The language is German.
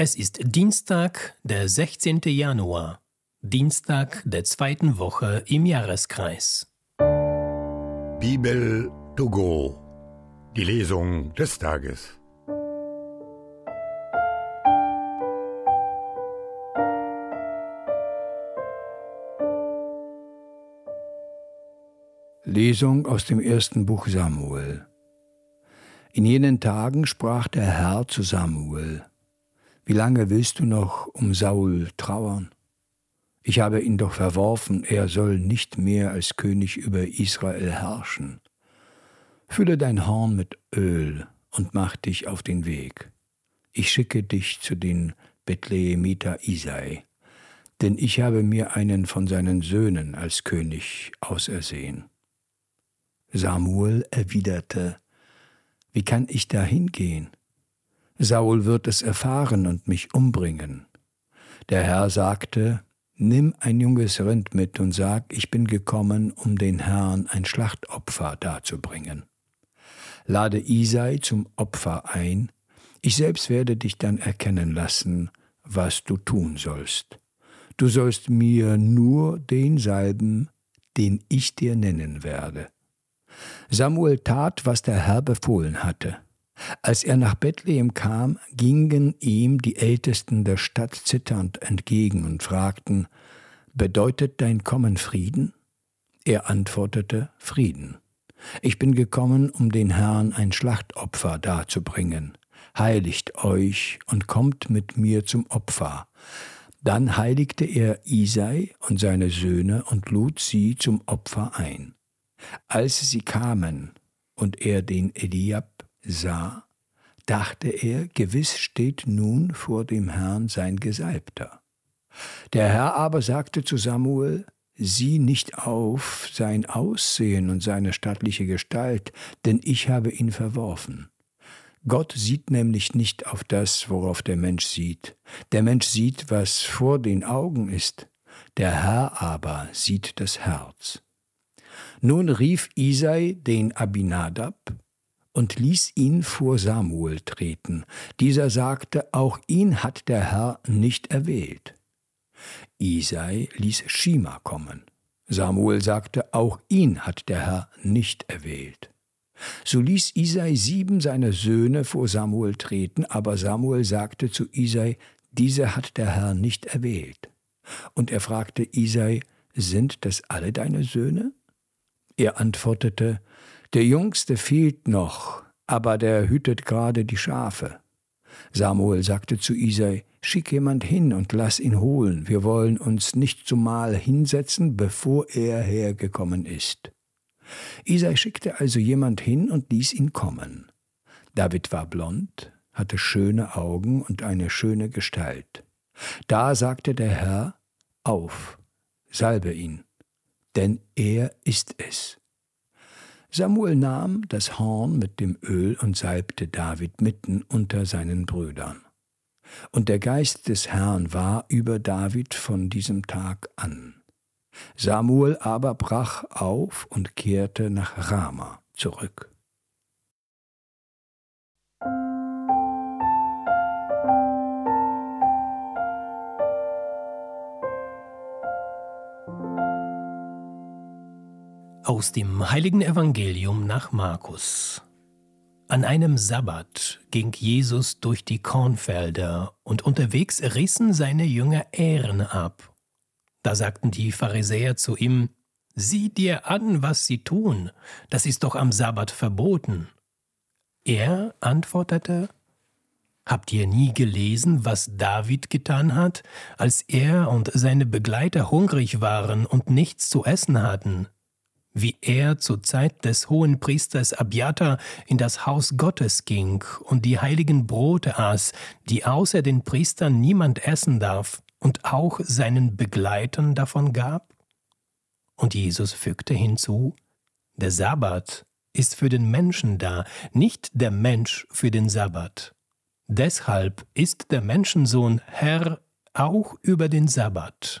Es ist Dienstag, der 16. Januar, Dienstag der zweiten Woche im Jahreskreis. Bibel to go. Die Lesung des Tages. Lesung aus dem ersten Buch Samuel. In jenen Tagen sprach der Herr zu Samuel, wie lange willst du noch um Saul trauern? Ich habe ihn doch verworfen, er soll nicht mehr als König über Israel herrschen. Fülle dein Horn mit Öl und mach dich auf den Weg. Ich schicke dich zu den Bethlehemiter Isai, denn ich habe mir einen von seinen Söhnen als König ausersehen. Samuel erwiderte, Wie kann ich da hingehen? Saul wird es erfahren und mich umbringen. Der Herr sagte, Nimm ein junges Rind mit und sag, ich bin gekommen, um den Herrn ein Schlachtopfer darzubringen. Lade Isai zum Opfer ein, ich selbst werde dich dann erkennen lassen, was du tun sollst. Du sollst mir nur den salben, den ich dir nennen werde. Samuel tat, was der Herr befohlen hatte. Als er nach Bethlehem kam, gingen ihm die Ältesten der Stadt zitternd entgegen und fragten, Bedeutet dein Kommen Frieden? Er antwortete, Frieden. Ich bin gekommen, um den Herrn ein Schlachtopfer darzubringen. Heiligt euch und kommt mit mir zum Opfer. Dann heiligte er Isai und seine Söhne und lud sie zum Opfer ein. Als sie kamen und er den Eliab sah, dachte er, gewiss steht nun vor dem Herrn sein Gesalbter. Der Herr aber sagte zu Samuel, sieh nicht auf sein Aussehen und seine stattliche Gestalt, denn ich habe ihn verworfen. Gott sieht nämlich nicht auf das, worauf der Mensch sieht. Der Mensch sieht, was vor den Augen ist, der Herr aber sieht das Herz. Nun rief Isai den Abinadab und ließ ihn vor Samuel treten. Dieser sagte, auch ihn hat der Herr nicht erwählt. Isai ließ Shima kommen. Samuel sagte, auch ihn hat der Herr nicht erwählt. So ließ Isai sieben seiner Söhne vor Samuel treten, aber Samuel sagte zu Isai, diese hat der Herr nicht erwählt. Und er fragte Isai, sind das alle deine Söhne? Er antwortete, der Jüngste fehlt noch, aber der hütet gerade die Schafe. Samuel sagte zu Isai, Schick jemand hin und lass ihn holen, wir wollen uns nicht zumal hinsetzen, bevor er hergekommen ist. Isai schickte also jemand hin und ließ ihn kommen. David war blond, hatte schöne Augen und eine schöne Gestalt. Da sagte der Herr, Auf, salbe ihn denn er ist es. Samuel nahm das Horn mit dem Öl und salbte David mitten unter seinen Brüdern. Und der Geist des Herrn war über David von diesem Tag an. Samuel aber brach auf und kehrte nach Rama zurück. Aus dem heiligen Evangelium nach Markus. An einem Sabbat ging Jesus durch die Kornfelder, und unterwegs rissen seine Jünger Ähren ab. Da sagten die Pharisäer zu ihm, Sieh dir an, was sie tun, das ist doch am Sabbat verboten. Er antwortete, Habt ihr nie gelesen, was David getan hat, als er und seine Begleiter hungrig waren und nichts zu essen hatten? Wie er zur Zeit des hohen Priesters Abiatar in das Haus Gottes ging und die heiligen Brote aß, die außer den Priestern niemand essen darf, und auch seinen Begleitern davon gab? Und Jesus fügte hinzu, der Sabbat ist für den Menschen da, nicht der Mensch für den Sabbat. Deshalb ist der Menschensohn Herr auch über den Sabbat.